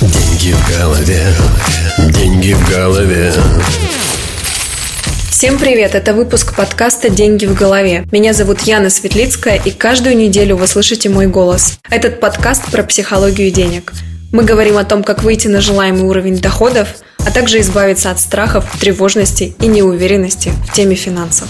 Деньги в голове, деньги в голове. Всем привет! Это выпуск подкаста «Деньги в голове». Меня зовут Яна Светлицкая, и каждую неделю вы слышите мой голос. Этот подкаст про психологию денег. Мы говорим о том, как выйти на желаемый уровень доходов, а также избавиться от страхов, тревожности и неуверенности в теме финансов.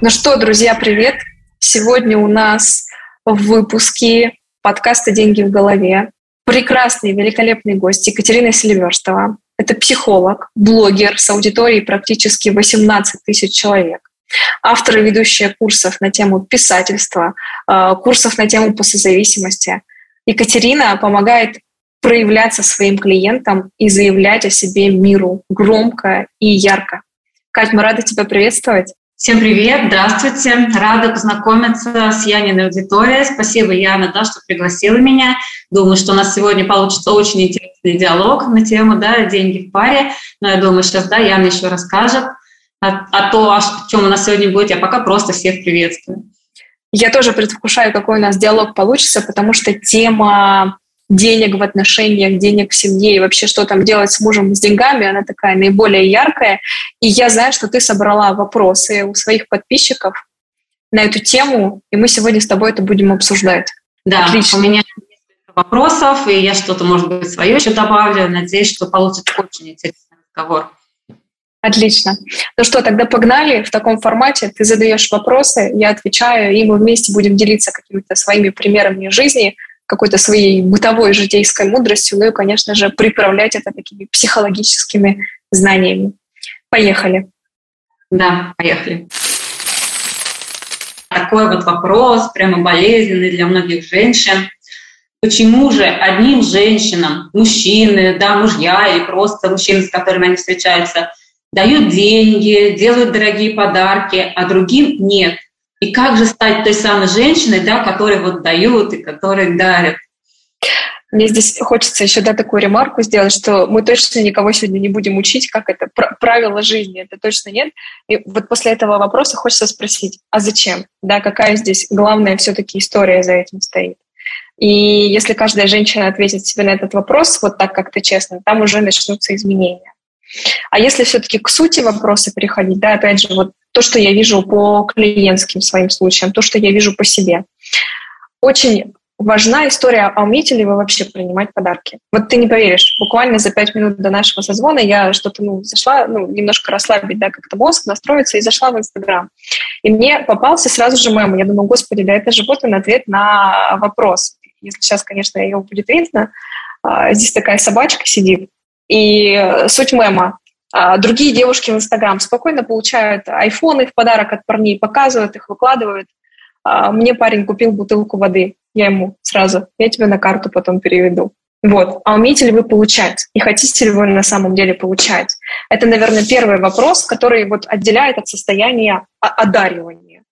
Ну что, друзья, привет! Сегодня у нас в выпуске подкаста «Деньги в голове» прекрасный, великолепный гость Екатерина Селиверстова. Это психолог, блогер с аудиторией практически 18 тысяч человек. Автор и ведущая курсов на тему писательства, э, курсов на тему посозависимости. Екатерина помогает проявляться своим клиентам и заявлять о себе миру громко и ярко. Кать, мы рады тебя приветствовать. Всем привет, здравствуйте. Рада познакомиться с Яниной аудиторией. Спасибо, Яна, да, что пригласила меня. Думаю, что у нас сегодня получится очень интересный диалог на тему да, «Деньги в паре». Но я думаю, сейчас да, Яна еще расскажет. А, а то, о чем у нас сегодня будет, я пока просто всех приветствую. Я тоже предвкушаю, какой у нас диалог получится, потому что тема денег в отношениях, денег в семье и вообще что там делать с мужем, с деньгами, она такая наиболее яркая. И я знаю, что ты собрала вопросы у своих подписчиков на эту тему, и мы сегодня с тобой это будем обсуждать. Да, Отлично. у меня вопросов, и я что-то, может быть, свое еще добавлю. Надеюсь, что получится очень интересный разговор. Отлично. Ну что, тогда погнали в таком формате. Ты задаешь вопросы, я отвечаю, и мы вместе будем делиться какими-то своими примерами жизни, какой-то своей бытовой житейской мудростью, ну и, конечно же, приправлять это такими психологическими знаниями. Поехали. Да, поехали. Такой вот вопрос, прямо болезненный для многих женщин. Почему же одним женщинам, мужчины, да, мужья или просто мужчины, с которыми они встречаются, дают деньги, делают дорогие подарки, а другим нет? И как же стать той самой женщиной, да, которой вот дают и которой дарят? Мне здесь хочется еще да, такую ремарку сделать, что мы точно никого сегодня не будем учить, как это правило жизни, это точно нет. И вот после этого вопроса хочется спросить, а зачем? Да, какая здесь главная все-таки история за этим стоит? И если каждая женщина ответит себе на этот вопрос вот так как-то честно, там уже начнутся изменения. А если все-таки к сути вопроса переходить, да, опять же, вот то, что я вижу по клиентским своим случаям, то, что я вижу по себе. Очень важна история, а умеете ли вы вообще принимать подарки? Вот ты не поверишь, буквально за пять минут до нашего созвона я что-то, ну, зашла, ну, немножко расслабить, да, как-то мозг, настроиться, и зашла в Инстаграм. И мне попался сразу же мем. Я думаю, господи, да это же вот он ответ на вопрос. Если сейчас, конечно, его будет видно, а, здесь такая собачка сидит, и суть мема. А, другие девушки в Инстаграм спокойно получают айфоны в подарок от парней, показывают их, выкладывают. А, мне парень купил бутылку воды. Я ему сразу, я тебе на карту потом переведу. Вот. А умеете ли вы получать? И хотите ли вы на самом деле получать? Это, наверное, первый вопрос, который вот отделяет от состояния одаривания.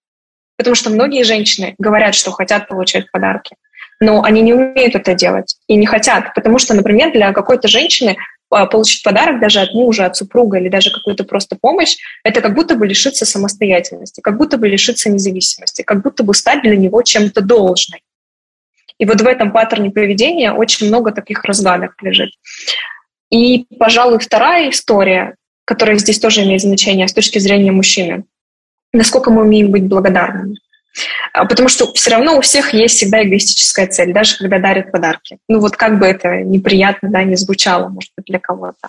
Потому что многие женщины говорят, что хотят получать подарки, но они не умеют это делать и не хотят. Потому что, например, для какой-то женщины получить подарок даже от мужа, от супруга или даже какую-то просто помощь, это как будто бы лишиться самостоятельности, как будто бы лишиться независимости, как будто бы стать для него чем-то должной. И вот в этом паттерне поведения очень много таких разгадок лежит. И, пожалуй, вторая история, которая здесь тоже имеет значение с точки зрения мужчины. Насколько мы умеем быть благодарными. А, потому что все равно у всех есть всегда эгоистическая цель, даже когда дарят подарки. Ну вот как бы это неприятно, да, не звучало, может быть, для кого-то.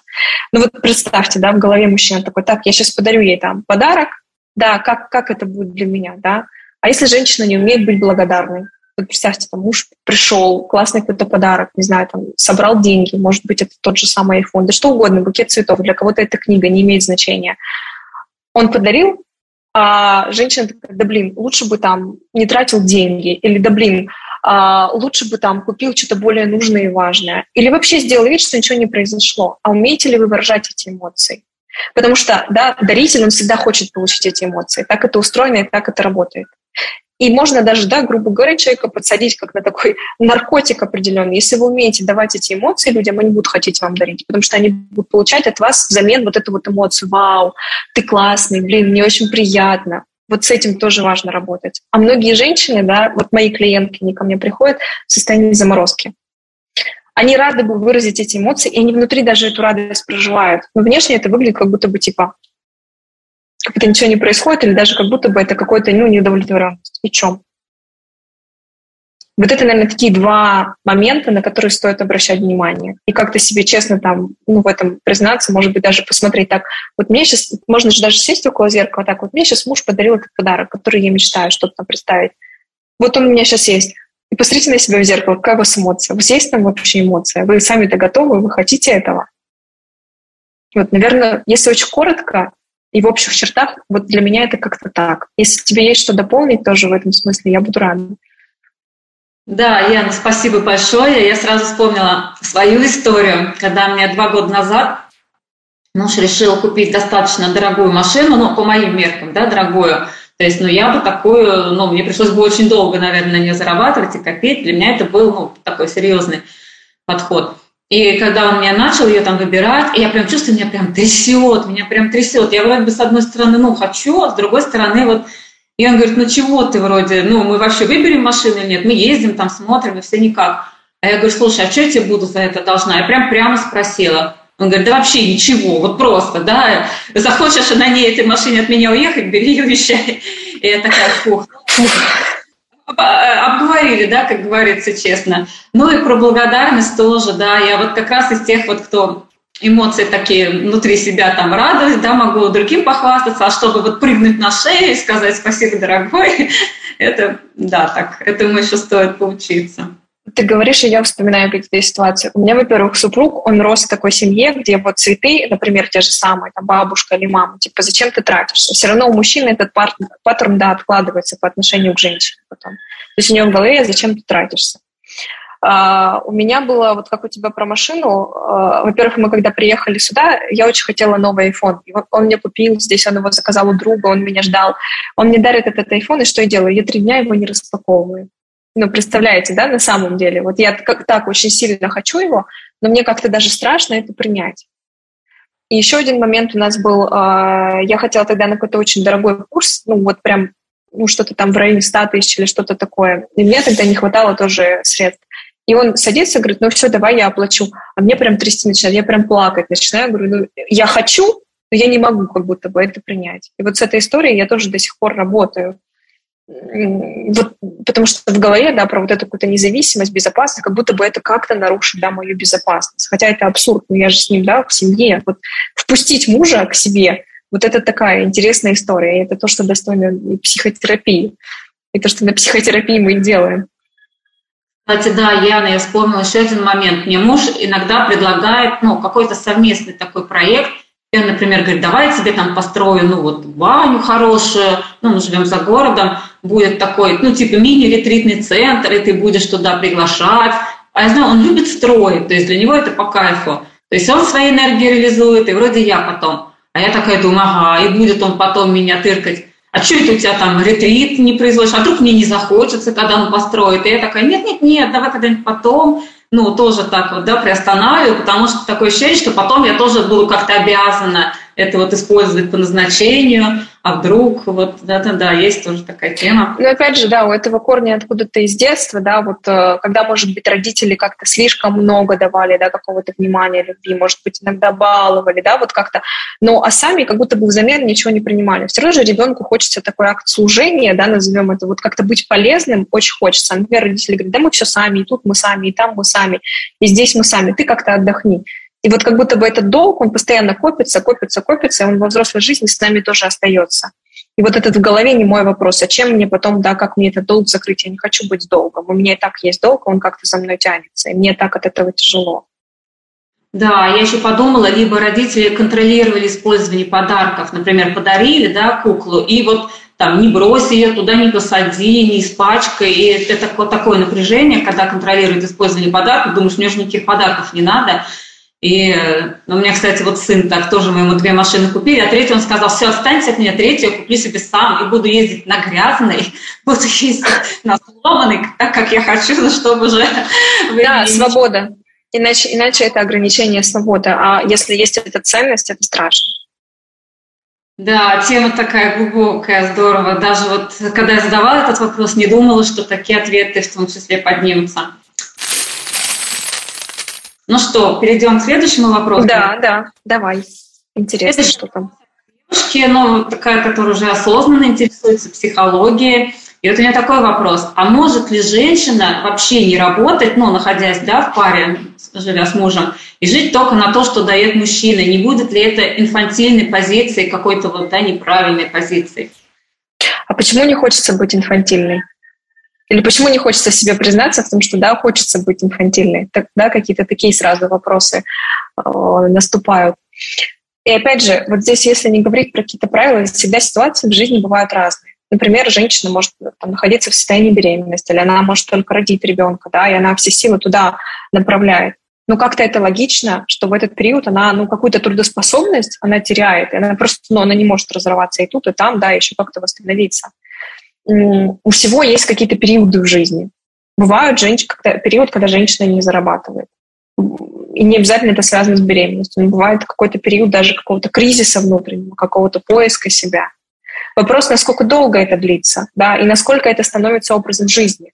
Ну вот представьте, да, в голове мужчина такой, так, я сейчас подарю ей там подарок, да, как, как это будет для меня, да? А если женщина не умеет быть благодарной? Вот представьте, там муж пришел, классный какой-то подарок, не знаю, там, собрал деньги, может быть, это тот же самый iPhone, да что угодно, букет цветов, для кого-то эта книга не имеет значения. Он подарил, а женщина такая, да блин, лучше бы там не тратил деньги, или да блин, а, лучше бы там купил что-то более нужное и важное, или вообще сделал вид, что ничего не произошло. А умеете ли вы выражать эти эмоции? Потому что, да, даритель, он всегда хочет получить эти эмоции. Так это устроено и так это работает. И можно даже, да, грубо говоря, человека подсадить как на такой наркотик определенный. Если вы умеете давать эти эмоции людям, они будут хотеть вам дарить, потому что они будут получать от вас взамен вот эту вот эмоцию. Вау, ты классный, блин, мне очень приятно. Вот с этим тоже важно работать. А многие женщины, да, вот мои клиентки, они ко мне приходят в состоянии заморозки. Они рады бы выразить эти эмоции, и они внутри даже эту радость проживают. Но внешне это выглядит как будто бы типа как будто ничего не происходит, или даже как будто бы это какой-то ну, неудовлетворенность. И чем? Вот это, наверное, такие два момента, на которые стоит обращать внимание. И как-то себе честно там, ну, в этом признаться, может быть, даже посмотреть так. Вот мне сейчас, можно же даже сесть около зеркала так, вот мне сейчас муж подарил этот подарок, который я мечтаю что-то там представить. Вот он у меня сейчас есть. И посмотрите на себя в зеркало, какая у вас эмоция. У вас есть там вообще эмоция? Вы сами-то готовы, вы хотите этого? Вот, наверное, если очень коротко и в общих чертах, вот для меня это как-то так. Если тебе есть что дополнить тоже в этом смысле, я буду рада. Да, Яна, спасибо большое. Я сразу вспомнила свою историю, когда мне два года назад муж решил купить достаточно дорогую машину, ну, по моим меркам, да, дорогую. То есть, ну, я бы такую, ну, мне пришлось бы очень долго, наверное, на нее зарабатывать и копить. Для меня это был, ну, такой серьезный подход. И когда он меня начал ее там выбирать, я прям чувствую, меня прям трясет, меня прям трясет. Я вроде бы с одной стороны, ну, хочу, а с другой стороны, вот и он говорит, ну чего ты вроде, ну мы вообще выберем машину или нет, мы ездим там, смотрим, и все никак. А я говорю, слушай, а что я тебе буду за это должна? Я прям прямо спросила. Он говорит, да вообще ничего, вот просто, да, захочешь на ней этой машине от меня уехать, бери ее, вещай. И я такая, фух, обговорили, да, как говорится честно. Ну и про благодарность тоже, да, я вот как раз из тех вот, кто эмоции такие внутри себя, там радость, да, могу другим похвастаться, а чтобы вот прыгнуть на шею и сказать спасибо, дорогой, это, да, так, этому еще стоит поучиться. Ты говоришь, и я вспоминаю какие-то ситуации. У меня, во-первых, супруг, он рос в такой семье, где вот цветы, например, те же самые, там, бабушка или мама, типа, зачем ты тратишься? Все равно у мужчины этот паттерн, да, откладывается по отношению к женщине потом. То есть у него в голове, зачем ты тратишься? Uh, у меня было, вот как у тебя про машину, uh, во-первых, мы когда приехали сюда, я очень хотела новый iPhone. И вот он мне купил, здесь он его заказал у друга, он меня ждал. Он мне дарит этот iPhone, и что я делаю? Я три дня его не распаковываю. Ну, представляете, да, на самом деле. Вот я как так очень сильно хочу его, но мне как-то даже страшно это принять. И еще один момент у нас был, uh, я хотела тогда на какой-то очень дорогой курс, ну, вот прям ну, что-то там в районе 100 тысяч или что-то такое. И мне тогда не хватало тоже средств. И он садится и говорит, ну все, давай я оплачу. А мне прям трясти начинает, я прям плакать начинаю. Говорю, ну я хочу, но я не могу как будто бы это принять. И вот с этой историей я тоже до сих пор работаю. Вот, потому что в голове, да, про вот эту какую-то независимость, безопасность, как будто бы это как-то нарушит, да, мою безопасность. Хотя это абсурд, но я же с ним, да, в семье. Вот впустить мужа к себе, вот это такая интересная история. И это то, что достойно психотерапии. И то, что на психотерапии мы и делаем. Кстати, да, Яна, я вспомнила еще один момент. Мне муж иногда предлагает ну, какой-то совместный такой проект. Например, говорит, давай я тебе там построю, ну вот, баню хорошую, ну, мы живем за городом, будет такой, ну, типа мини-ретритный центр, и ты будешь туда приглашать. А я знаю, он любит строить, то есть для него это по кайфу. То есть он свои энергии реализует, и вроде я потом. А я такая думаю, ага, и будет он потом меня тыркать а что это у тебя там ретрит не производишь, а вдруг мне не захочется, когда он построит. И я такая, нет-нет-нет, давай когда-нибудь потом, ну, тоже так вот, да, приостанавливаю, потому что такое ощущение, что потом я тоже буду как-то обязана это вот использовать по назначению, а вдруг, вот, да-да-да, есть тоже такая тема. Ну, опять же, да, у этого корня откуда-то из детства, да, вот, э, когда, может быть, родители как-то слишком много давали, да, какого-то внимания, любви, может быть, иногда баловали, да, вот как-то, но, а сами как будто бы взамен ничего не принимали. Все равно же ребенку хочется такой акт служения, да, назовем это, вот как-то быть полезным очень хочется. Например, родители говорят, да мы все сами, и тут мы сами, и там мы сами, и здесь мы сами, ты как-то отдохни. И вот как будто бы этот долг, он постоянно копится, копится, копится, и он во взрослой жизни с нами тоже остается. И вот этот в голове не мой вопрос, а чем мне потом, да, как мне этот долг закрыть? Я не хочу быть долгом. У меня и так есть долг, он как-то за мной тянется, и мне так от этого тяжело. Да, я еще подумала, либо родители контролировали использование подарков, например, подарили, да, куклу, и вот там не брось ее туда, не посади, не испачкай, и это вот такое напряжение, когда контролируют использование подарков, думаешь, мне же никаких подарков не надо, и ну, у меня, кстати, вот сын так тоже, мы ему две машины купили, а третий он сказал, все, останься от меня, третью купи себе сам, и буду ездить на грязной, буду ездить на сломанной, так, как я хочу, но чтобы уже... Да, свобода. Иначе, иначе это ограничение свободы. А если есть эта ценность, это страшно. Да, тема такая глубокая, здорово. Даже вот когда я задавала этот вопрос, не думала, что такие ответы в том числе поднимутся. Ну что, перейдем к следующему вопросу? Да, да, давай. Интересно, Это что там. Девушки, ну, такая, которая уже осознанно интересуется психологией. И вот у меня такой вопрос. А может ли женщина вообще не работать, ну, находясь, да, в паре, живя с мужем, и жить только на то, что дает мужчина? Не будет ли это инфантильной позицией, какой-то вот, да, неправильной позицией? А почему не хочется быть инфантильной? Или почему не хочется себе признаться в том, что да, хочется быть инфантильной? Тогда какие-то такие сразу вопросы э, наступают. И опять же, вот здесь, если не говорить про какие-то правила, всегда ситуации в жизни бывают разные. Например, женщина может там, находиться в состоянии беременности, или она может только родить ребенка, да, и она все силы туда направляет. Но как-то это логично, что в этот период она, ну, какую-то трудоспособность она теряет, и она просто, ну, она не может разорваться и тут, и там, да, еще как-то восстановиться. У всего есть какие-то периоды в жизни. Бывают женщины, когда, период, когда женщина не зарабатывает. И не обязательно это связано с беременностью. Но бывает какой-то период даже какого-то кризиса внутреннего, какого-то поиска себя. Вопрос, насколько долго это длится, да, и насколько это становится образом жизни.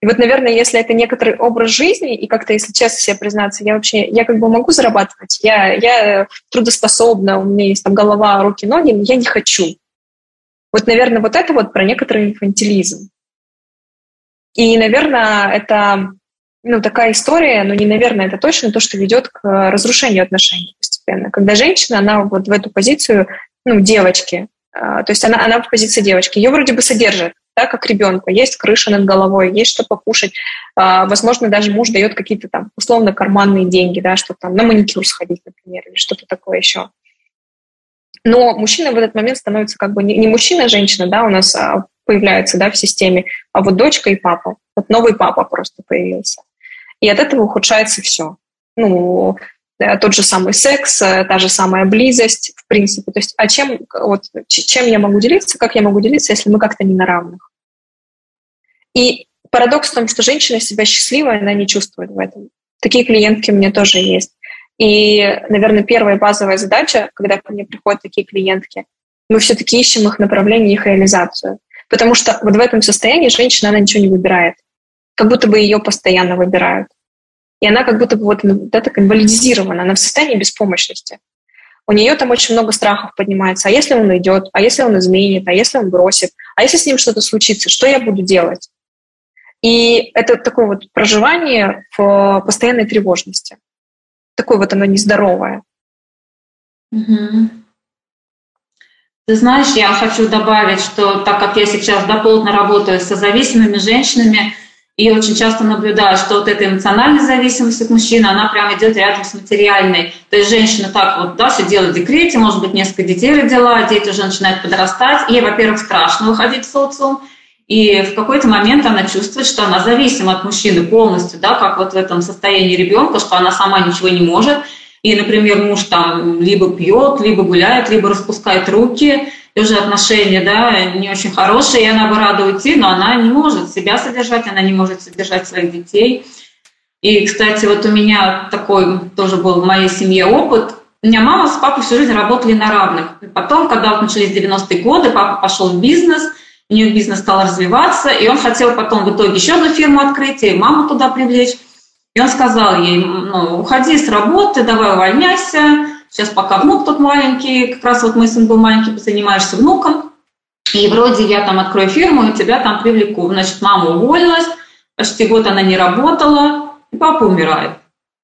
И вот, наверное, если это некоторый образ жизни, и как-то, если честно себе признаться, я вообще, я как бы могу зарабатывать, я, я трудоспособна, у меня есть там голова, руки, ноги, но я не хочу. Вот, наверное, вот это вот про некоторый инфантилизм. И, наверное, это ну, такая история, но не наверное, это точно то, что ведет к разрушению отношений постепенно. Когда женщина, она вот в эту позицию, ну, девочки, а, то есть она, она в позиции девочки, ее вроде бы содержит, да, как ребенка, есть крыша над головой, есть что покушать, а, возможно, даже муж дает какие-то там условно карманные деньги, да, что там на маникюр сходить, например, или что-то такое еще. Но мужчина в этот момент становится как бы не, мужчина, а женщина, да, у нас а, появляется, да, в системе, а вот дочка и папа. Вот новый папа просто появился. И от этого ухудшается все. Ну, тот же самый секс, э, та же самая близость, в принципе. То есть, а чем, вот, чем я могу делиться, как я могу делиться, если мы как-то не на равных? И парадокс в том, что женщина себя счастливой, она не чувствует в этом. Такие клиентки у меня тоже есть. И, наверное, первая базовая задача, когда ко мне приходят такие клиентки, мы все-таки ищем их направление, их реализацию. Потому что вот в этом состоянии женщина, она ничего не выбирает. Как будто бы ее постоянно выбирают. И она как будто бы вот, да, так инвалидизирована, она в состоянии беспомощности. У нее там очень много страхов поднимается. А если он уйдет? А если он изменит? А если он бросит? А если с ним что-то случится? Что я буду делать? И это такое вот проживание в постоянной тревожности такое вот оно нездоровое. Угу. Ты знаешь, я хочу добавить, что так как я сейчас дополнительно работаю с зависимыми женщинами, и очень часто наблюдаю, что вот эта эмоциональная зависимость от мужчины, она прям идет рядом с материальной. То есть женщина так вот, да, сидела в декрете, может быть, несколько детей родила, дети уже начинают подрастать. Ей, во-первых, страшно выходить в социум, и в какой-то момент она чувствует, что она зависима от мужчины полностью, да, как вот в этом состоянии ребенка, что она сама ничего не может. И, например, муж там либо пьет, либо гуляет, либо распускает руки, и уже отношения, да, не очень хорошие, и она бы рада уйти, но она не может себя содержать, она не может содержать своих детей. И, кстати, вот у меня такой тоже был в моей семье опыт. У меня мама с папой всю жизнь работали на равных. И потом, когда начались 90-е годы, папа пошел в бизнес – у нее бизнес стал развиваться, и он хотел потом в итоге еще одну фирму открыть, и маму туда привлечь. И он сказал ей, ну, уходи с работы, давай увольняйся, сейчас пока внук тут маленький, как раз вот мой сын был маленький, занимаешься внуком, и вроде я там открою фирму, и тебя там привлеку. Значит, мама уволилась, почти год она не работала, и папа умирает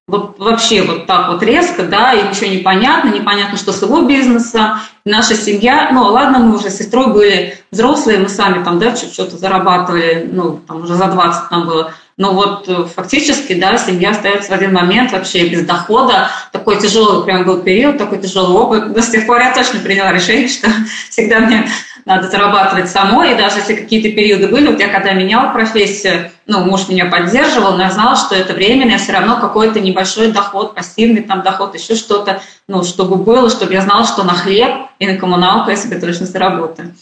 вот вообще вот так вот резко, да, и ничего не понятно, непонятно, что с его бизнеса, наша семья, ну, ладно, мы уже с сестрой были взрослые, мы сами там, да, что-то зарабатывали, ну, там уже за 20 нам было, но вот э, фактически, да, семья остается в один момент вообще без дохода, такой тяжелый прям был период, такой тяжелый опыт, но с тех пор я точно приняла решение, что всегда мне надо зарабатывать самой, и даже если какие-то периоды были, вот я когда меняла профессию, ну, муж меня поддерживал, но я знала, что это временно, я все равно какой-то небольшой доход, пассивный там доход, еще что-то, ну, чтобы было, чтобы я знала, что на хлеб и на коммуналку я себе точно заработаю.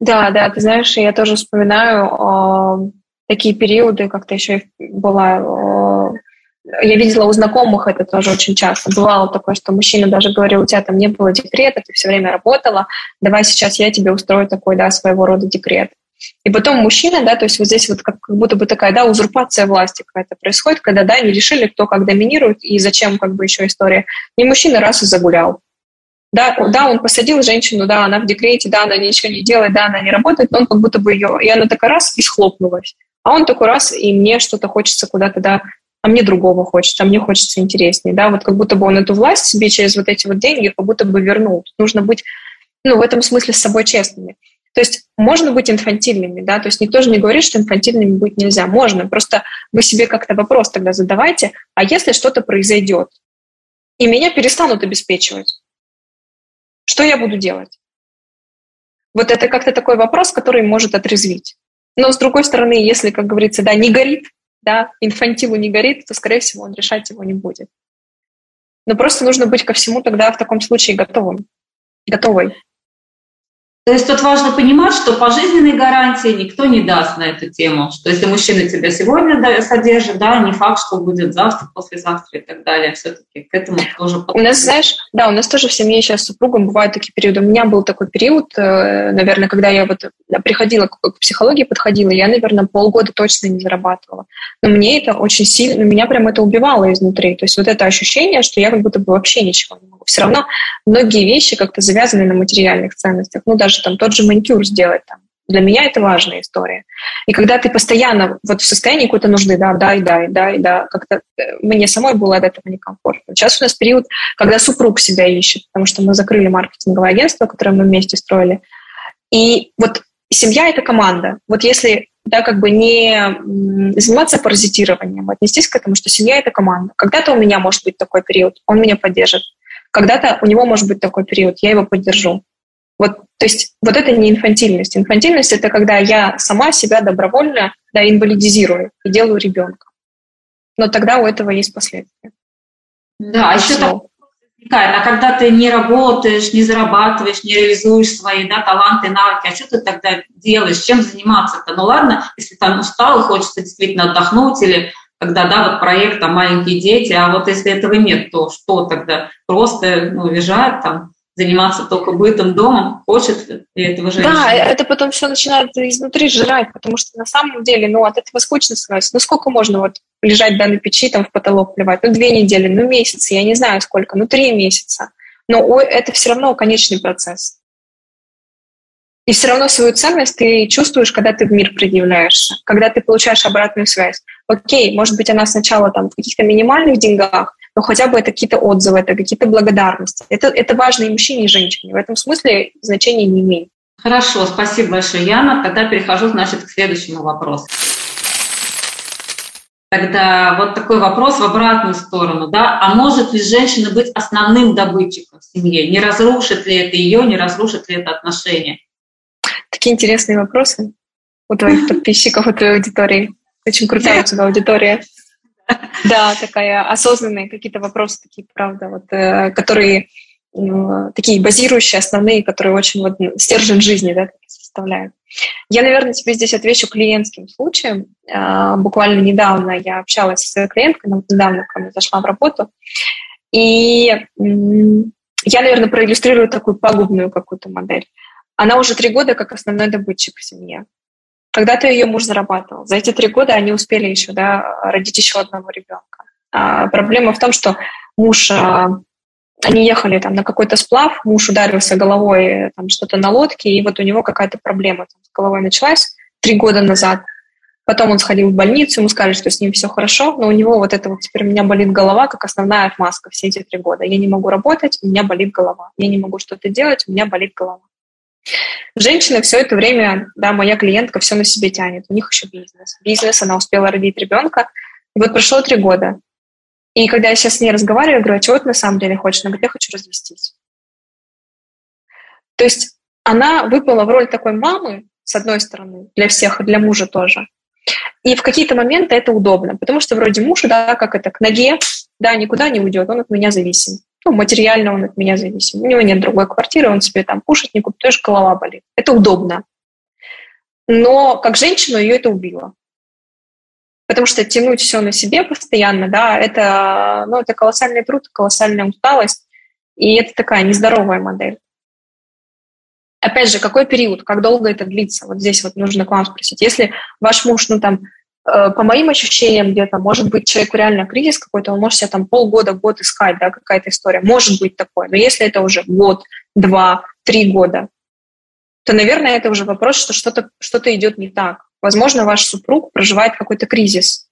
Да, да, ты знаешь, я тоже вспоминаю э, такие периоды, как-то еще была э, я видела у знакомых это тоже очень часто. Бывало такое, что мужчина даже говорил, у тебя там не было декрета, ты все время работала, давай сейчас я тебе устрою такой, да, своего рода декрет. И потом мужчина, да, то есть вот здесь вот как, как будто бы такая, да, узурпация власти какая-то происходит, когда, да, не решили, кто как доминирует и зачем как бы еще история. И мужчина раз и загулял. Да, да, он посадил женщину, да, она в декрете, да, она ничего не делает, да, она не работает, но он как будто бы ее, и она такая раз и схлопнулась. А он такой раз, и мне что-то хочется куда-то, да, а мне другого хочется, а мне хочется интереснее, да, вот как будто бы он эту власть себе через вот эти вот деньги как будто бы вернул. Нужно быть, ну, в этом смысле с собой честными. То есть можно быть инфантильными, да, то есть никто же не говорит, что инфантильными быть нельзя. Можно, просто вы себе как-то вопрос тогда задавайте, а если что-то произойдет, и меня перестанут обеспечивать, что я буду делать? Вот это как-то такой вопрос, который может отрезвить. Но с другой стороны, если, как говорится, да, не горит, да, инфантилу не горит, то, скорее всего, он решать его не будет. Но просто нужно быть ко всему тогда в таком случае готовым, готовой. То есть тут важно понимать, что пожизненной гарантии никто не даст на эту тему, что если мужчина тебя сегодня содержит, да, не факт, что будет завтра, послезавтра и так далее, все-таки к этому тоже... У нас, знаешь, да, у нас тоже в семье сейчас с супругом бывают такие периоды. У меня был такой период, э, наверное, когда я вот приходила к психологии, подходила, я, наверное, полгода точно не зарабатывала. Но мне это очень сильно, меня прям это убивало изнутри. То есть вот это ощущение, что я как будто бы вообще ничего не могу. Все равно многие вещи как-то завязаны на материальных ценностях. Ну, даже даже там тот же маникюр сделать. Там. Для меня это важная история. И когда ты постоянно вот в состоянии какой-то нужды, да, да, и да, и да, и да, как-то э, мне самой было от этого некомфортно. Сейчас у нас период, когда супруг себя ищет, потому что мы закрыли маркетинговое агентство, которое мы вместе строили. И вот семья — это команда. Вот если да, как бы не заниматься паразитированием, отнестись к этому, что семья — это команда. Когда-то у меня может быть такой период, он меня поддержит. Когда-то у него может быть такой период, я его поддержу. Вот, то есть вот это не инфантильность. Инфантильность — это когда я сама себя добровольно да, инвалидизирую и делаю ребенка. Но тогда у этого есть последствия. Да, а еще так возникает, а когда ты не работаешь, не зарабатываешь, не реализуешь свои да, таланты, навыки, а что ты тогда делаешь, чем заниматься-то? Ну ладно, если там устал и хочется действительно отдохнуть или когда, да, вот проект, там, маленькие дети, а вот если этого нет, то что тогда? Просто, ну, лежать там, заниматься только бытом, домом, хочет ли этого женщина. Да, это потом все начинает изнутри жрать, потому что на самом деле, ну, от этого скучно становится. Ну, сколько можно вот лежать да, на печи, там, в потолок плевать? Ну, две недели, ну, месяц, я не знаю сколько, ну, три месяца. Но это все равно конечный процесс. И все равно свою ценность ты чувствуешь, когда ты в мир предъявляешься, когда ты получаешь обратную связь. Окей, может быть, она сначала там в каких-то минимальных деньгах, но хотя бы это какие-то отзывы, это какие-то благодарности. Это, это важно и мужчине, и женщине. В этом смысле значения не имеет. Хорошо, спасибо большое, Яна. Тогда перехожу, значит, к следующему вопросу. Тогда вот такой вопрос в обратную сторону, да, а может ли женщина быть основным добытчиком в семье? Не разрушит ли это ее, не разрушит ли это отношения? Такие интересные вопросы у твоих подписчиков, у твоей аудитории. Очень крутая у тебя аудитория. Да, такая осознанные какие-то вопросы такие, правда, вот, э, которые такие базирующие, основные, которые очень вот стержень жизни, да, составляют. Я, наверное, тебе здесь отвечу клиентским случаем. А, буквально недавно я общалась со своей клиенткой, недавно ко мне зашла в работу, и я, наверное, проиллюстрирую такую пагубную какую-то модель. Она уже три года как основной добытчик в семье. Когда-то ее муж зарабатывал. За эти три года они успели еще да, родить еще одного ребенка. А проблема в том, что муж, а, они ехали там на какой-то сплав, муж ударился головой там что-то на лодке, и вот у него какая-то проблема там, с головой началась три года назад. Потом он сходил в больницу, ему сказали, что с ним все хорошо, но у него вот это вот теперь у меня болит голова, как основная отмазка все эти три года. Я не могу работать, у меня болит голова. Я не могу что-то делать, у меня болит голова. Женщина все это время, да, моя клиентка все на себе тянет. У них еще бизнес. Бизнес, она успела родить ребенка. И вот прошло три года. И когда я сейчас с ней разговариваю, я говорю, а чего ты на самом деле хочешь? Она говорит, я хочу развестись. То есть она выпала в роль такой мамы, с одной стороны, для всех, и для мужа тоже. И в какие-то моменты это удобно, потому что вроде муж, да, как это, к ноге, да, никуда не уйдет, он от меня зависим ну, материально он от меня зависим. У него нет другой квартиры, он себе там кушать не купит, тоже голова болит. Это удобно. Но как женщину ее это убило. Потому что тянуть все на себе постоянно, да, это, ну, это колоссальный труд, колоссальная усталость, и это такая нездоровая модель. Опять же, какой период, как долго это длится? Вот здесь вот нужно к вам спросить. Если ваш муж, ну там, э, по моим ощущениям, где-то, может быть, человеку реально кризис какой-то, он может себя там полгода, год искать, да, какая-то история. Может быть такое. Но если это уже год, два, три года, то, наверное, это уже вопрос, что что-то что идет не так. Возможно, ваш супруг проживает какой-то кризис.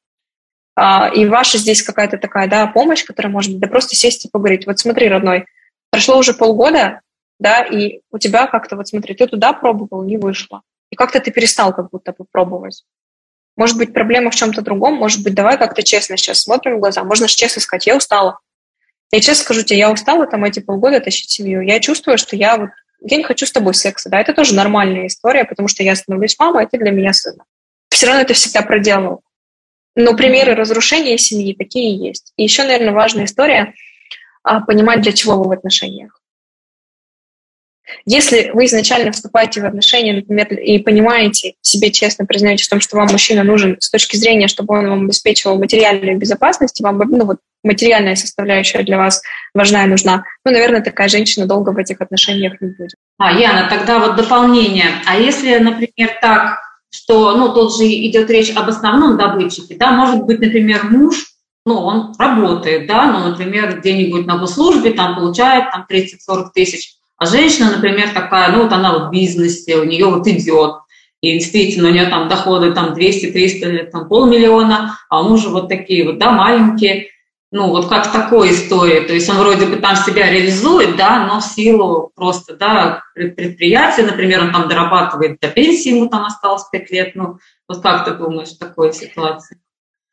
А, и ваша здесь какая-то такая да, помощь, которая может да просто сесть и поговорить. Вот смотри, родной, прошло уже полгода, да, и у тебя как-то, вот смотри, ты туда пробовал, не вышло. И как-то ты перестал как будто попробовать. Может быть, проблема в чем-то другом, может быть, давай как-то честно сейчас смотрим в глаза. Можно же честно сказать, я устала. Я честно скажу тебе, я устала там эти полгода тащить семью. Я чувствую, что я вот я не хочу с тобой секса, да, это тоже нормальная история, потому что я становлюсь мамой, а ты для меня сына. Все равно это всегда проделал. Но примеры разрушения семьи такие есть. И еще, наверное, важная история а, понимать, для чего вы в отношениях. Если вы изначально вступаете в отношения, например, и понимаете, себе честно признаете в том, что вам мужчина нужен с точки зрения, чтобы он вам обеспечивал материальную безопасность, вам ну, вот, материальная составляющая для вас важна и нужна, ну, наверное, такая женщина долго в этих отношениях не будет. А, Яна, тогда вот дополнение. А если, например, так, что, ну, тут же идет речь об основном добытчике, да, может быть, например, муж, ну, он работает, да, ну, например, где-нибудь на госслужбе, там получает там 30-40 тысяч, а женщина, например, такая, ну, вот она в бизнесе, у нее вот идет, и действительно у нее там доходы там 200-300, там полмиллиона, а у мужа вот такие вот, да, маленькие, ну, вот как такой истории, то есть он вроде бы там себя реализует, да, но в силу просто, да, предприятия, например, он там дорабатывает до пенсии, ему там осталось 5 лет, ну, вот как ты думаешь в такой ситуации?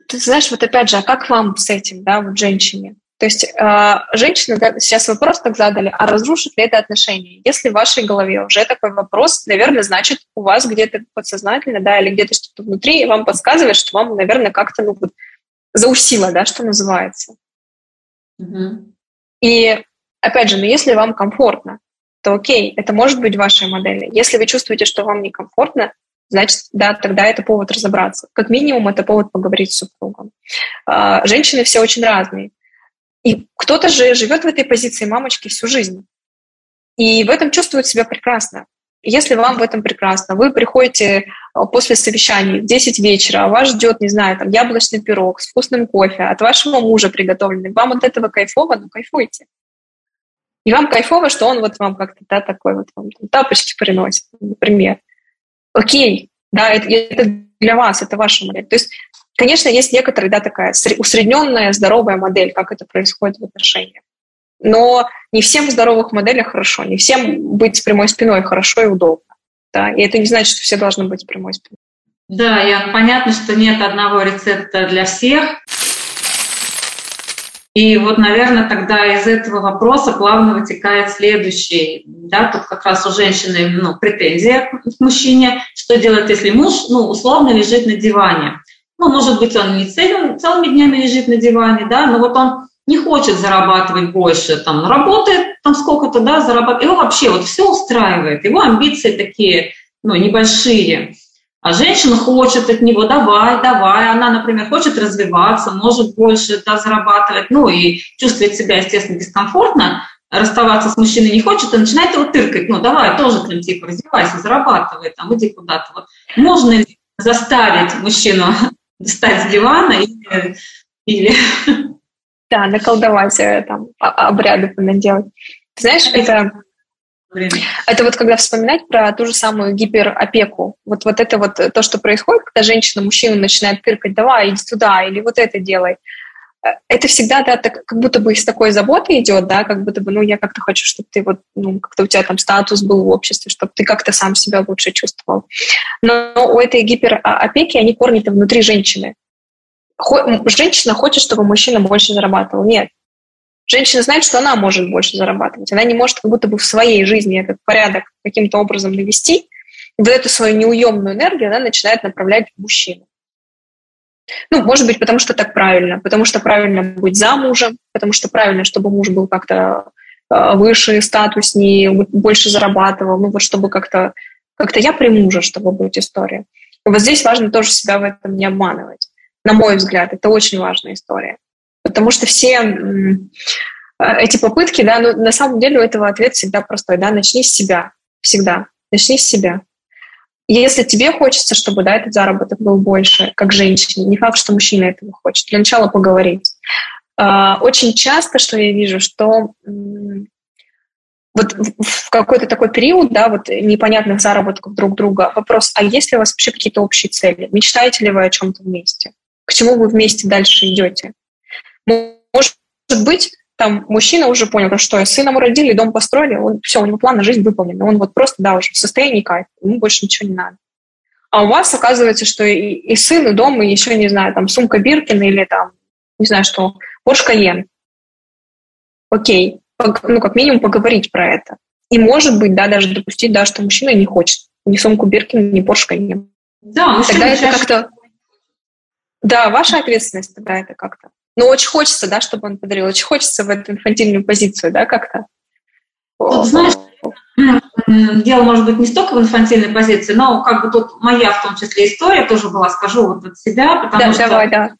Ты знаешь, вот опять же, а как вам с этим, да, вот женщине? То есть э, женщина, да, сейчас вопрос так задали, а разрушит ли это отношения? Если в вашей голове уже такой вопрос, наверное, значит, у вас где-то подсознательно, да, или где-то что-то внутри вам подсказывает, что вам, наверное, как-то, ну, вот, заусило, да, что называется. Угу. И, опять же, ну, если вам комфортно, то окей, это может быть вашей модели. Если вы чувствуете, что вам некомфортно, значит, да, тогда это повод разобраться. Как минимум, это повод поговорить с супругом. А, женщины все очень разные. И кто-то же живет в этой позиции мамочки всю жизнь. И в этом чувствует себя прекрасно. Если вам в этом прекрасно, вы приходите а, после совещания в 10 вечера, а вас ждет, не знаю, там яблочный пирог с вкусным кофе от вашего мужа приготовленный, вам от этого кайфово, ну кайфуйте. И вам кайфово, что он вот вам как-то, да, такой вот вам тапочки приносит, например. Окей, да, это, это для вас, это ваша модель. То есть, конечно, есть некоторая, да, такая усредненная, здоровая модель, как это происходит в отношениях. Но не всем в здоровых моделях хорошо, не всем быть с прямой спиной хорошо и удобно. Да? И это не значит, что все должны быть с прямой спиной. Да, я, понятно, что нет одного рецепта для всех. И вот, наверное, тогда из этого вопроса плавно вытекает следующий. Да, тут как раз у женщины ну, претензия к мужчине, что делать, если муж ну, условно лежит на диване. Ну, может быть, он не целым, целыми днями лежит на диване, да, но вот он не хочет зарабатывать больше, там, работает там сколько-то, да, зарабатывает, его вообще вот все устраивает, его амбиции такие, ну, небольшие. А женщина хочет от него, давай, давай, она, например, хочет развиваться, может больше да, зарабатывать, ну и чувствует себя, естественно, дискомфортно, расставаться с мужчиной не хочет, и начинает его тыркать, ну давай, тоже там типа развивайся, зарабатывай, там иди куда-то. Вот. Можно заставить мужчину встать с дивана или, или да, наколдовать, э, там, обряды наделать. Ты знаешь, это, это вот когда вспоминать про ту же самую гиперопеку, вот, вот это вот то, что происходит, когда женщина мужчину начинает тыркать, давай, иди туда, или вот это делай. Э, это всегда, да, так, как будто бы из такой заботы идет, да, как будто бы, ну, я как-то хочу, чтобы ты вот, ну, как-то у тебя там статус был в обществе, чтобы ты как-то сам себя лучше чувствовал. Но, но у этой гиперопеки, они корни-то внутри женщины женщина хочет, чтобы мужчина больше зарабатывал. Нет. Женщина знает, что она может больше зарабатывать. Она не может как будто бы в своей жизни этот порядок каким-то образом навести. И вот эту свою неуемную энергию она начинает направлять в мужчину. Ну, может быть, потому что так правильно, потому что правильно быть замужем, потому что правильно, чтобы муж был как-то э, выше, статуснее, больше зарабатывал, ну вот чтобы как-то как-то я при муже, чтобы быть история. И вот здесь важно тоже себя в этом не обманывать на мой взгляд, это очень важная история. Потому что все э, эти попытки, да, ну, на самом деле у этого ответ всегда простой, да, начни с себя. Всегда. Начни с себя. Если тебе хочется, чтобы да, этот заработок был больше, как женщине, не факт, что мужчина этого хочет. Для начала поговорить. А, очень часто, что я вижу, что вот в какой-то такой период, да, вот непонятных заработков друг друга, вопрос, а есть ли у вас вообще какие-то общие цели? Мечтаете ли вы о чем-то вместе? К чему вы вместе дальше идете? Может быть, там мужчина уже понял, что сын ему родили, дом построили, он, все, у него план на жизнь выполнен, он вот просто, да, уже в состоянии кайфа, ему больше ничего не надо. А у вас оказывается, что и, и сын, и дом, и еще, не знаю, там, сумка Биркина или там, не знаю что, Porsche Cayenne. Окей, ну, как минимум поговорить про это. И, может быть, да, даже допустить, да, что мужчина не хочет ни сумку Биркин, ни Porsche Cayenne. Да, тогда это как-то... Да, ваша ответственность тогда это как-то. Но очень хочется, да, чтобы он подарил. Очень хочется в эту инфантильную позицию, да, как-то. Тут, знаешь, дело может быть не столько в инфантильной позиции, но как бы тут моя в том числе история тоже была, скажу вот от себя, потому да, что давай, да.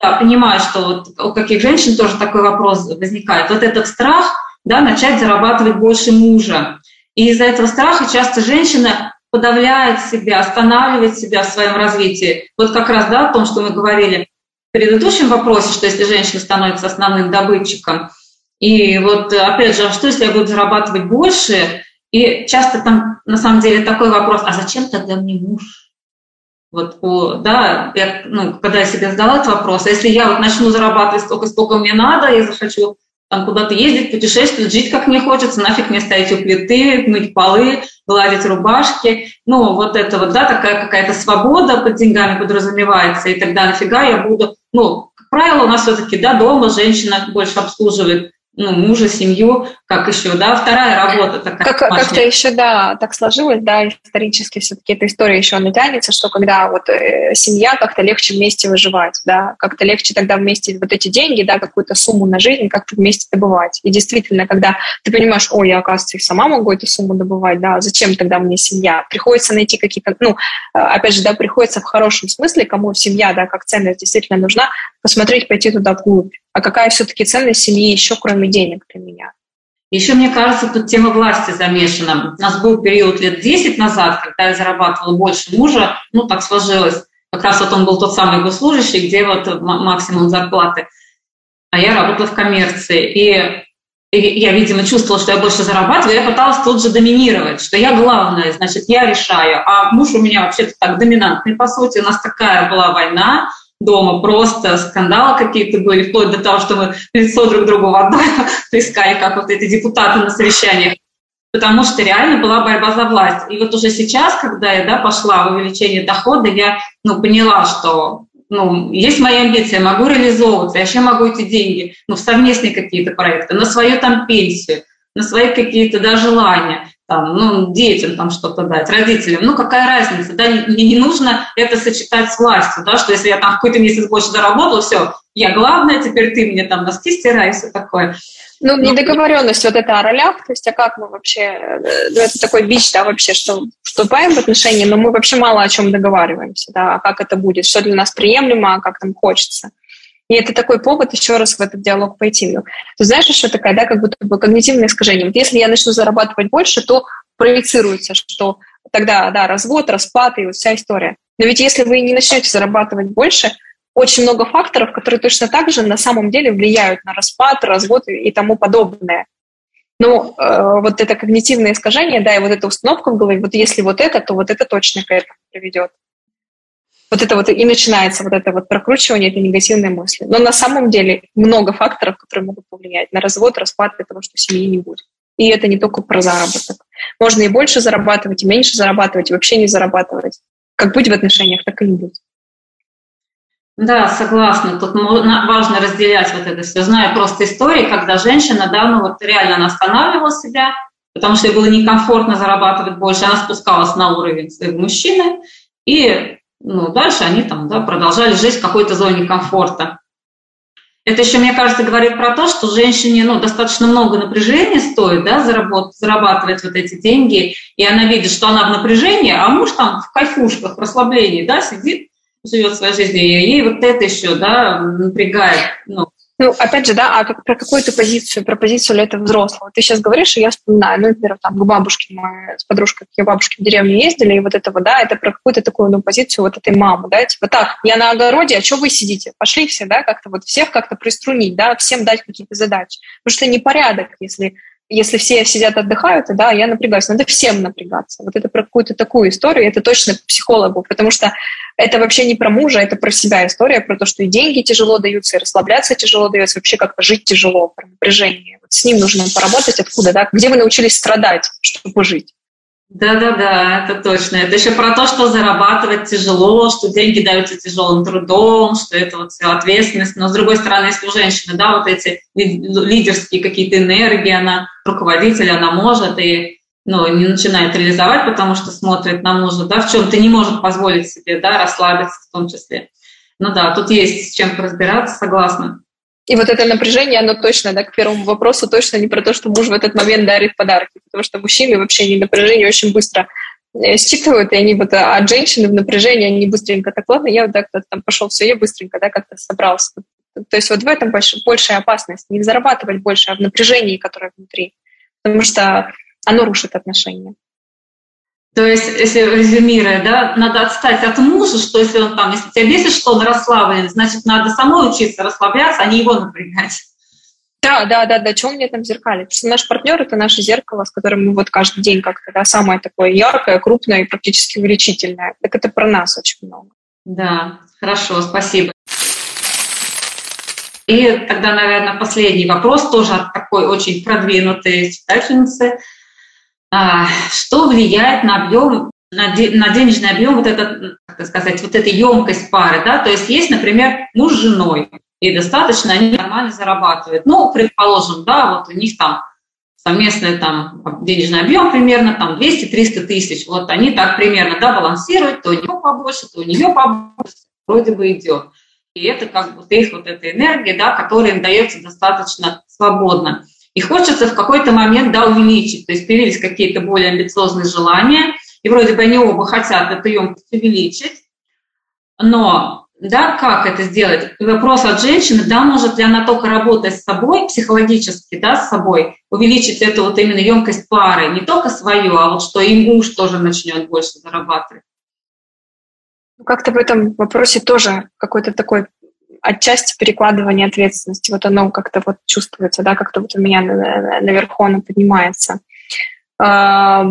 Да, понимаю, что вот у каких женщин тоже такой вопрос возникает. Вот этот страх, да, начать зарабатывать больше мужа. И из-за этого страха часто женщина подавляет себя, останавливает себя в своем развитии. Вот как раз, да, о том, что мы говорили, предыдущем вопросе, что если женщина становится основным добытчиком, и вот опять же, а что если я буду зарабатывать больше? И часто там на самом деле такой вопрос, а зачем тогда мне муж? Вот, да, я, ну, когда я себе задала этот вопрос, а если я вот начну зарабатывать столько, сколько мне надо, я захочу куда-то ездить, путешествовать, жить как мне хочется, нафиг мне стоять у плиты, мыть полы, гладить рубашки. Ну, вот это вот, да, такая какая-то свобода под деньгами подразумевается, и тогда нафига я буду ну, как правило, у нас все-таки, да, дома женщина больше обслуживает ну, мужа, семью, как еще, да, вторая работа такая. Как, как-то еще, да, так сложилось, да, исторически все-таки эта история еще натянется, что когда вот э, семья, как-то легче вместе выживать, да, как-то легче тогда вместе вот эти деньги, да, какую-то сумму на жизнь как-то вместе добывать. И действительно, когда ты понимаешь, ой, я, оказывается, и сама могу эту сумму добывать, да, зачем тогда мне семья? Приходится найти какие-то, ну, э, опять же, да, приходится в хорошем смысле, кому семья, да, как ценность действительно нужна, посмотреть, пойти туда вглубь. А какая все-таки ценность семьи еще, кроме денег для меня? Еще, мне кажется, тут тема власти замешана. У нас был период лет 10 назад, когда я зарабатывала больше мужа, ну, так сложилось. Как раз вот он был тот самый госслужащий, где вот максимум зарплаты. А я работала в коммерции. И и я, видимо, чувствовала, что я больше зарабатываю, я пыталась тут же доминировать, что я главная, значит, я решаю. А муж у меня вообще-то так доминантный, по сути. У нас такая была война, дома просто скандалы какие-то были, вплоть до того, что мы лицо друг другу водой плескали, как вот эти депутаты на совещаниях, потому что реально была борьба за власть. И вот уже сейчас, когда я да, пошла в увеличение дохода, я ну, поняла, что ну, есть мои амбиции, я могу реализовываться, я еще могу эти деньги ну, в совместные какие-то проекты, на свою там пенсию, на свои какие-то да, желания там, ну, детям там что-то дать, родителям. Ну, какая разница, да, мне не нужно это сочетать с властью, да, что если я там какой-то месяц больше заработал, все, я главная, теперь ты мне там носки стирай и все такое. Ну, ну, недоговоренность вот это о ролях, то есть, а как мы вообще, ну, это такой бич, да, вообще, что вступаем в отношения, но мы вообще мало о чем договариваемся, да, а как это будет, что для нас приемлемо, а как нам хочется. И это такой повод еще раз в этот диалог пойти. Ну, ты знаешь, еще такая, да, как будто бы когнитивное искажение. Вот если я начну зарабатывать больше, то проецируется, что тогда, да, развод, распад и вот вся история. Но ведь если вы не начнете зарабатывать больше, очень много факторов, которые точно так же на самом деле влияют на распад, развод и тому подобное. Но э, вот это когнитивное искажение, да, и вот эта установка в голове, вот если вот это, то вот это точно к этому приведет вот это вот и начинается вот это вот прокручивание этой негативной мысли. Но на самом деле много факторов, которые могут повлиять на развод, распад для того, что семьи не будет. И это не только про заработок. Можно и больше зарабатывать, и меньше зарабатывать, и вообще не зарабатывать. Как быть в отношениях, так и не быть. Да, согласна. Тут важно разделять вот это все. Знаю просто истории, когда женщина, да, ну вот реально она останавливала себя, потому что ей было некомфортно зарабатывать больше, она спускалась на уровень своего мужчины, и ну, дальше они там да, продолжали жить в какой-то зоне комфорта. Это еще, мне кажется, говорит про то, что женщине ну, достаточно много напряжения стоит да, заработ, зарабатывать вот эти деньги, и она видит, что она в напряжении, а муж там в кайфушках, в расслаблении да, сидит, живет своей жизнью, и ей вот это еще да, напрягает. Ну, Ну, опять же, да, а как, про какую то позицию, про позицию ли это взрослого? Ты сейчас говоришь, и я вспоминаю, ну, например, там, к бабушке мы с подружкой, к ее бабушке в деревню ездили, и вот это вот, да, это про какую-то такую, ну, позицию вот этой мамы, да, типа, так, я на огороде, а что вы сидите? Пошли все, да, как-то вот всех как-то приструнить, да, всем дать какие-то задачи. Потому что непорядок, если если все сидят, отдыхают, да, я напрягаюсь. Надо всем напрягаться. Вот это про какую-то такую историю, это точно психологу, потому что это вообще не про мужа, это про себя история, про то, что и деньги тяжело даются, и расслабляться тяжело дается, вообще как-то жить тяжело, про напряжение. Вот с ним нужно поработать откуда, да, где вы научились страдать, чтобы жить. Да-да-да, это точно. Это еще про то, что зарабатывать тяжело, что деньги даются тяжелым трудом, что это вот все ответственность. Но с другой стороны, если у женщины, да, вот эти лидерские какие-то энергии, она руководитель, она может и ну, не начинает реализовать, потому что смотрит на мужа, да, в чем-то не может позволить себе, да, расслабиться в том числе. Ну да, тут есть с чем разбираться, согласна. И вот это напряжение, оно точно, да, к первому вопросу, точно не про то, что муж в этот момент дарит подарки, потому что мужчины вообще не напряжение очень быстро э, считывают, и они вот, а от женщины в напряжении, они быстренько так, ладно, я вот так там пошел, все, я быстренько, да, как-то собрался. То есть вот в этом больш, большая опасность, не зарабатывать больше, а в напряжении, которое внутри, потому что оно рушит отношения. То есть, если резюмируя, да, надо отстать от мужа, что если он там, если тебя бесит, что он расслаблен, значит, надо самой учиться расслабляться, а не его напрягать. Да, да, да, да, чем мне там зеркалить? Потому что наш партнер — это наше зеркало, с которым мы вот каждый день как-то, да, самое такое яркое, крупное и практически увеличительное. Так это про нас очень много. Да, хорошо, спасибо. И тогда, наверное, последний вопрос, тоже от такой очень продвинутой читательницы – что влияет на объем, на, денежный объем, вот этот, как сказать, вот эта емкость пары, да, то есть есть, например, муж с женой, и достаточно они нормально зарабатывают. Ну, предположим, да, вот у них там совместный там денежный объем примерно там 200-300 тысяч, вот они так примерно, да, балансируют, то у него побольше, то у нее побольше, вроде бы идет. И это как бы их вот эта энергия, да, которая им дается достаточно свободно. И хочется в какой-то момент да, увеличить. То есть появились какие-то более амбициозные желания, и вроде бы они оба хотят эту емкость увеличить, но да, как это сделать? Вопрос от женщины, да, может ли она только работая с собой, психологически, да, с собой, увеличить эту вот именно емкость пары, не только свою, а вот что и муж тоже начнет больше зарабатывать. Ну, как-то в этом вопросе тоже какой-то такой отчасти перекладывание ответственности. Вот оно как-то вот чувствуется, да, как-то вот у меня наверху оно поднимается. А,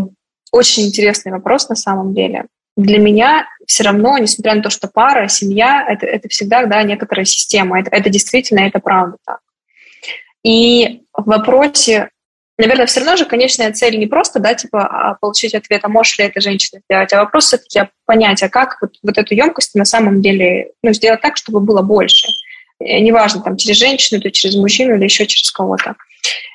очень интересный вопрос на самом деле. Для меня все равно, несмотря на то, что пара, семья, это, это всегда да, некоторая система. Это, это действительно, это правда так. И в вопросе наверное, все равно же конечная цель не просто, да, типа, а получить ответ, а можешь ли эта женщина сделать, а вопрос все-таки понять, а как вот, вот эту емкость на самом деле, ну, сделать так, чтобы было больше. Э, неважно, там, через женщину, то через мужчину или еще через кого-то.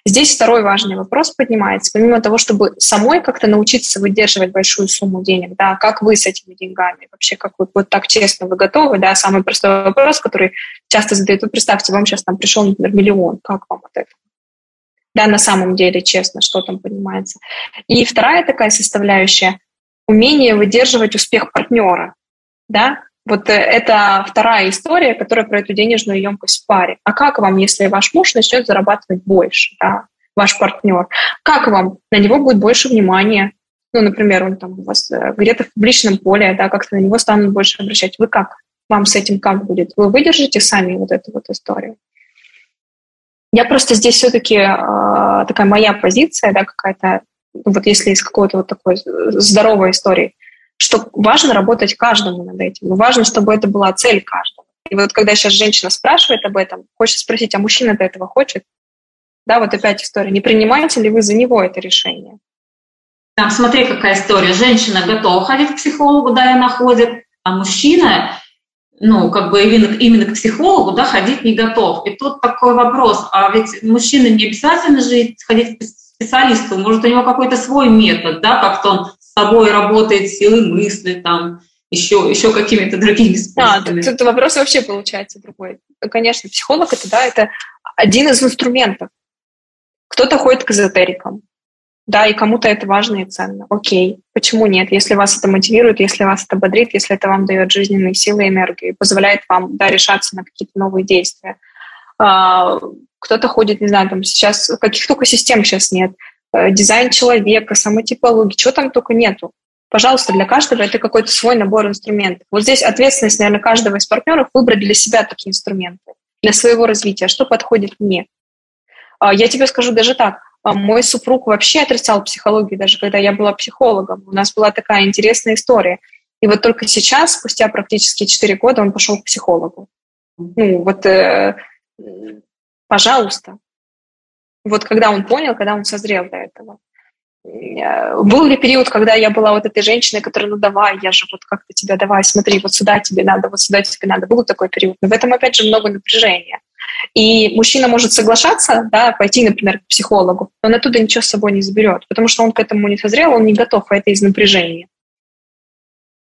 Здесь второй важный вопрос поднимается. Помимо того, чтобы самой как-то научиться выдерживать большую сумму денег, да, как вы с этими деньгами, вообще как вы вот так честно вы готовы, да, самый простой вопрос, который часто задают, вы представьте, вам сейчас там пришел, например, миллион, как вам от этого? Да, на самом деле, честно, что там понимается. И вторая такая составляющая – умение выдерживать успех партнера, да, вот э, это вторая история, которая про эту денежную емкость в паре. А как вам, если ваш муж начнет зарабатывать больше, да, ваш партнер? Как вам? На него будет больше внимания. Ну, например, он там у вас э, где-то в публичном поле, да, как-то на него станут больше обращать. Вы как? Вам с этим как будет? Вы выдержите сами вот эту вот историю? Я просто здесь все-таки э, такая моя позиция, да, какая-то, вот если из какой-то вот такой здоровой истории, что важно работать каждому над этим, важно, чтобы это была цель каждого. И вот когда сейчас женщина спрашивает об этом, хочется спросить, а мужчина-то этого хочет? Да, вот опять история. Не принимаете ли вы за него это решение? Там, смотри, какая история. Женщина готова ходить к психологу, да, и она ходит, а мужчина ну, как бы именно, именно к психологу, да, ходить не готов. И тут такой вопрос, а ведь мужчина не обязательно же ходить к специалисту, может, у него какой-то свой метод, да, как-то он с собой работает, силой мысли, там, еще, еще какими-то другими способами. Да, тут вопрос вообще получается другой. Конечно, психолог это, да, это один из инструментов. Кто-то ходит к эзотерикам, да, и кому-то это важно и ценно. Окей, почему нет? Если вас это мотивирует, если вас это бодрит, если это вам дает жизненные силы и энергию позволяет вам, да, решаться на какие-то новые действия. а, кто-то ходит, не знаю, там сейчас, каких только систем сейчас нет, э, дизайн человека, самотипология, чего там только нету. Пожалуйста, для каждого это какой-то свой набор инструментов. Вот здесь ответственность, наверное, каждого из партнеров выбрать для себя такие инструменты, для своего развития, что подходит мне. А, я тебе скажу даже так, мой супруг вообще отрицал психологию, даже когда я была психологом. У нас была такая интересная история. И вот только сейчас, спустя практически 4 года, он пошел к психологу. Ну, вот, э, пожалуйста. Вот когда он понял, когда он созрел до этого. Э, был ли период, когда я была вот этой женщиной, которая, ну давай, я же вот как-то тебя, давай, смотри, вот сюда тебе надо, вот сюда тебе надо. Был такой период. Но в этом, опять же, много напряжения. И мужчина может соглашаться, да, пойти, например, к психологу, но он оттуда ничего с собой не заберет, потому что он к этому не созрел, он не готов, а это из напряжения.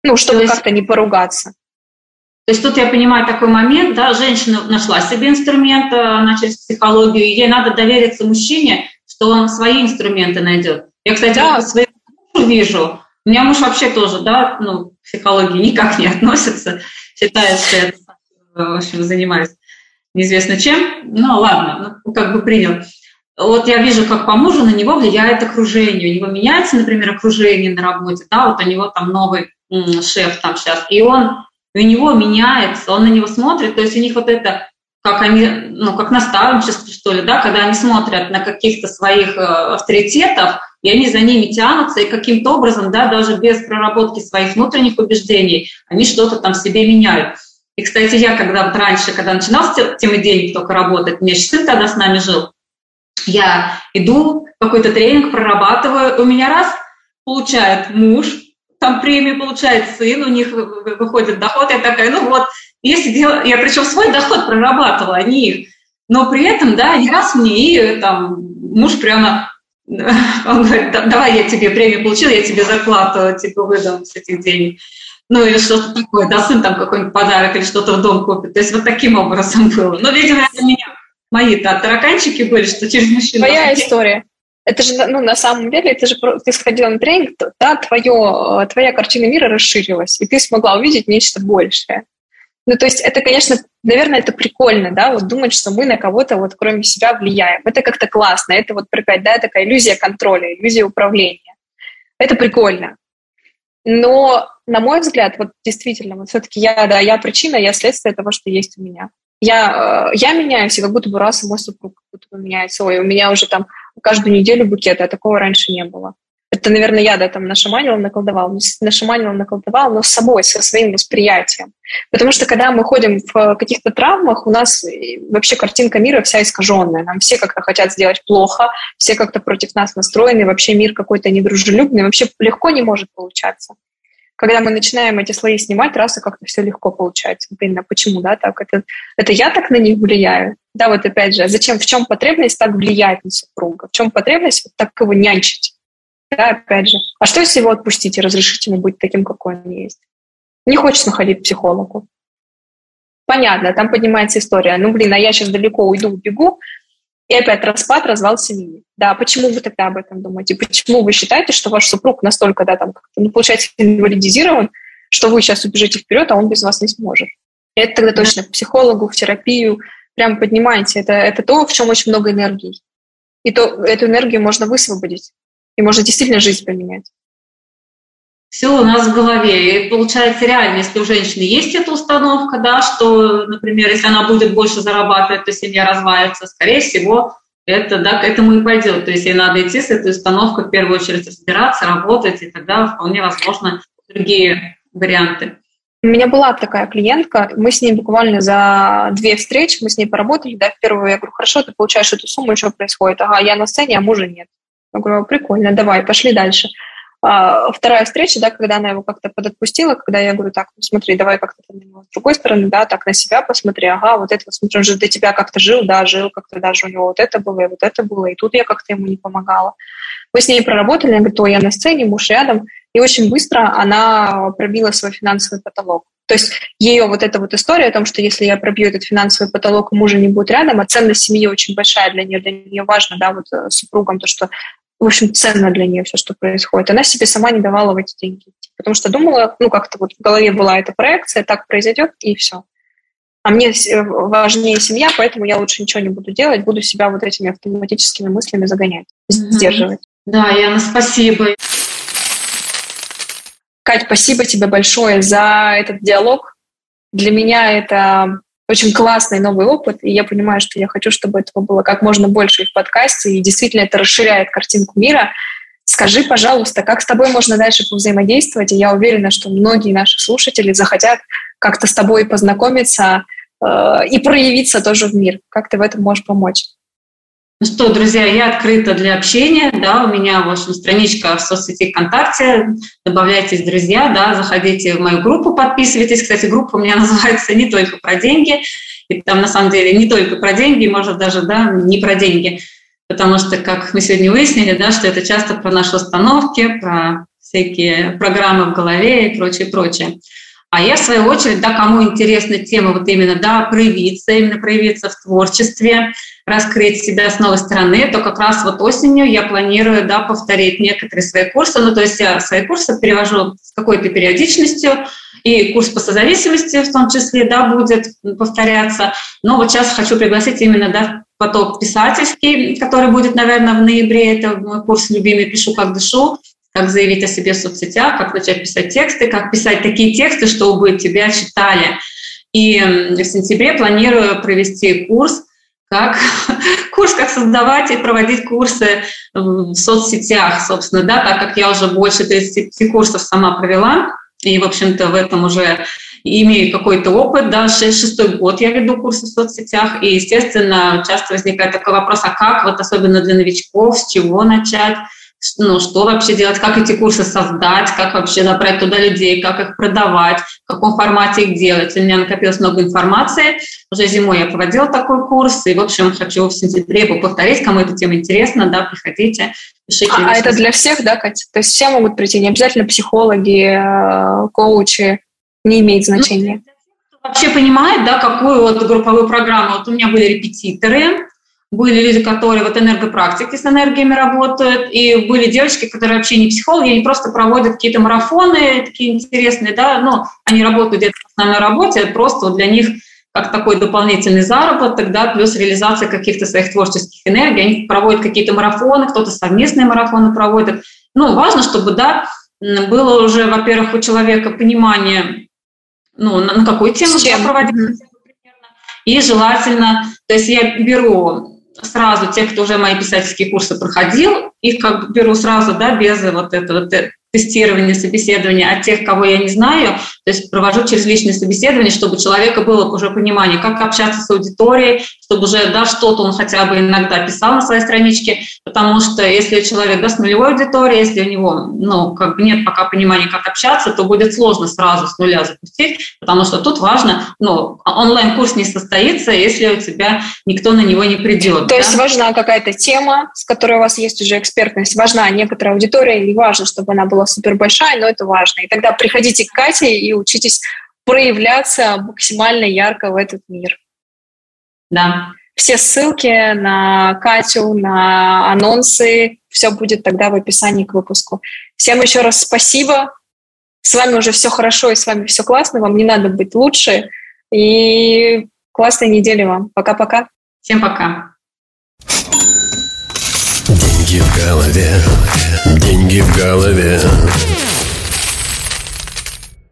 Ну, чтобы есть... как-то не поругаться. То есть тут я понимаю такой момент, да, женщина нашла себе инструмент, она через психологию, ей надо довериться мужчине, что он свои инструменты найдет. Я, кстати, да. по своему мужу вижу, у меня муж вообще тоже, да, ну, к психологии никак не относится, считает, что я, в общем, занимаюсь неизвестно чем, ну ладно, ну, как бы принял. Вот я вижу, как по мужу на него влияет окружение. У него меняется, например, окружение на работе, да, вот у него там новый шеф там сейчас, и он, у него меняется, он на него смотрит, то есть у них вот это, как они, ну, как наставничество, что ли, да, когда они смотрят на каких-то своих э, авторитетов, и они за ними тянутся, и каким-то образом, да, даже без проработки своих внутренних убеждений, они что-то там себе меняют. И, кстати, я когда вот раньше, когда начинал с темы денег только работать, у меня сын тогда с нами жил, я иду, какой-то тренинг прорабатываю, у меня раз получает муж, там премию получает сын, у них выходит доход, я такая, ну вот, если делать, я причем свой доход прорабатывала, а не их, но при этом, да, не раз мне и там муж прямо, он говорит, давай я тебе премию получил, я тебе зарплату типа выдам с этих денег ну или что-то такое, да, сын там какой-нибудь подарок или что-то в дом купит. То есть вот таким образом было. Но, видимо, это меня мои-то тараканчики были, что через мужчину. Твоя история. Это же, ну, на самом деле, это же ты сходила на тренинг, да, твое, твоя картина мира расширилась, и ты смогла увидеть нечто большее. Ну, то есть это, конечно, наверное, это прикольно, да, вот думать, что мы на кого-то вот кроме себя влияем. Это как-то классно, это вот, да, такая иллюзия контроля, иллюзия управления. Это прикольно. Но, на мой взгляд, вот действительно, вот все-таки я, да, я причина, я следствие того, что есть у меня. Я, э, я меняюсь, и как будто бы раз мой супруг как будто бы меняется. Ой, у меня уже там каждую неделю букет, а такого раньше не было. Это, наверное, я, да, там нашаманила, наколдовал, нашаманила, наколдовал, но с собой, со своим восприятием. Потому что когда мы ходим в каких-то травмах, у нас вообще картинка мира вся искаженная. Нам все как-то хотят сделать плохо, все как-то против нас настроены, вообще мир какой-то недружелюбный, вообще легко не может получаться. Когда мы начинаем эти слои снимать, раз и как-то все легко получается. Блин, а почему, да, так? Это, это я так на них влияю? Да, вот опять же, зачем, в чем потребность так влиять на супруга? В чем потребность вот так его нянчить? Да, опять же. А что если его отпустить и разрешить ему быть таким, какой он есть? Не хочется ходить к психологу. Понятно, там поднимается история. Ну, блин, а я сейчас далеко уйду, убегу, и опять распад, развал семьи. Да, почему вы тогда об этом думаете? Почему вы считаете, что ваш супруг настолько, да, там, ну, получается, инвалидизирован, что вы сейчас убежите вперед, а он без вас не сможет? И это тогда точно к психологу, в терапию, прям поднимайте. Это, это то, в чем очень много энергии. И то, эту энергию можно высвободить и можно действительно жизнь поменять. Все у нас в голове. И получается реально, если у женщины есть эта установка, да, что, например, если она будет больше зарабатывать, то семья развалится, скорее всего, это да, к этому и пойдет. То есть ей надо идти с этой установкой в первую очередь разбираться, работать, и тогда вполне возможно другие варианты. У меня была такая клиентка, мы с ней буквально за две встречи, мы с ней поработали, да, в первую я говорю, хорошо, ты получаешь эту сумму, что происходит? Ага, я на сцене, а мужа нет. Я говорю, прикольно, давай, пошли дальше. А, вторая встреча, да, когда она его как-то подотпустила, когда я говорю, так, ну смотри, давай как-то с другой стороны, да, так на себя посмотри, ага, вот это, смотри, он же для тебя как-то жил, да, жил, как-то даже у него вот это было, и вот это было, и тут я как-то ему не помогала. Мы с ней проработали, она говорит, ой, я на сцене, муж рядом, и очень быстро она пробила свой финансовый потолок. То есть ее вот эта вот история о том, что если я пробью этот финансовый потолок, мужа не будет рядом, а ценность семьи очень большая для нее, для нее важно, да, вот э, супругам, то, что в общем, ценно для нее все, что происходит. Она себе сама не давала в эти деньги. Потому что думала, ну, как-то вот в голове была эта проекция, так произойдет, и все. а мне важнее семья, поэтому я лучше ничего не буду делать, буду себя вот этими автоматическими мыслями загонять, mm-hmm. сдерживать. Да, Яна, спасибо. Кать, спасибо тебе большое за этот диалог. Для меня это очень классный новый опыт, и я понимаю, что я хочу, чтобы этого было как можно больше и в подкасте, и действительно это расширяет картинку мира. Скажи, пожалуйста, как с тобой можно дальше взаимодействовать? И я уверена, что многие наши слушатели захотят как-то с тобой познакомиться э, и проявиться тоже в мир. Как ты в этом можешь помочь? Ну что, друзья, я открыта для общения, да, у меня, в общем, страничка в соцсети ВКонтакте, добавляйтесь, друзья, да, заходите в мою группу, подписывайтесь. Кстати, группа у меня называется «Не только про деньги», и там, на самом деле, не только про деньги, может, даже, да, не про деньги, потому что, как мы сегодня выяснили, да, что это часто про наши установки, про всякие программы в голове и прочее, прочее. А я, в свою очередь, да, кому интересна тема вот именно, да, проявиться, именно проявиться в творчестве, раскрыть себя с новой стороны, то как раз вот осенью я планирую, да, повторить некоторые свои курсы. Ну, то есть я свои курсы перевожу с какой-то периодичностью, и курс по созависимости в том числе, да, будет повторяться. Но вот сейчас хочу пригласить именно, да, поток писательский, который будет, наверное, в ноябре. Это мой курс «Любимый пишу, как дышу», как заявить о себе в соцсетях, как начать писать тексты, как писать такие тексты, чтобы тебя читали. И в сентябре планирую провести курс, как курс, как создавать и проводить курсы в соцсетях, собственно, да, так как я уже больше 30 курсов сама провела, и, в общем-то, в этом уже имею какой-то опыт, да, шестой год я веду курсы в соцсетях, и, естественно, часто возникает такой вопрос, а как, вот особенно для новичков, с чего начать, ну, что вообще делать, как эти курсы создать, как вообще набрать туда людей, как их продавать, в каком формате их делать. У меня накопилось много информации. Уже зимой я проводила такой курс, и, в общем, хочу в сентябре его повторить. Кому эта тема интересна, да, приходите, пишите. А, а это для всех, да, Катя? То есть все могут прийти, не обязательно психологи, э, коучи, не имеет ну, значения? Ну, вообще понимает, да, какую вот групповую программу. Вот у меня были репетиторы, были люди, которые вот энергопрактики с энергиями работают, и были девочки, которые вообще не психологи, они просто проводят какие-то марафоны такие интересные, да, ну, они работают где-то в основной работе, просто вот для них как такой дополнительный заработок, да, плюс реализация каких-то своих творческих энергий, они проводят какие-то марафоны, кто-то совместные марафоны проводит. Ну, важно, чтобы, да, было уже, во-первых, у человека понимание, ну, на, на какую тему проводить, и желательно, то есть я беру сразу тех, кто уже мои писательские курсы проходил, их как бы беру сразу, да, без вот этого тестирования, собеседования, а тех, кого я не знаю, то есть провожу через личные собеседования, чтобы у человека было уже понимание, как общаться с аудиторией, чтобы уже, да, что-то он хотя бы иногда писал на своей страничке, потому что если человек, да, с нулевой аудиторией, если у него, ну, как бы нет пока понимания, как общаться, то будет сложно сразу с нуля запустить, потому что тут важно, ну, онлайн-курс не состоится, если у тебя никто на него не придет. То да? есть важна какая-то тема, с которой у вас есть уже экспертность, важна некоторая аудитория, и важно, чтобы она была супер большая, но это важно. И тогда приходите к Кате и учитесь проявляться максимально ярко в этот мир. Да. Все ссылки на Катю, на анонсы, все будет тогда в описании к выпуску. Всем еще раз спасибо. С вами уже все хорошо и с вами все классно. Вам не надо быть лучше. И классной недели вам. Пока-пока. Всем пока. Деньги в голове, деньги в голове.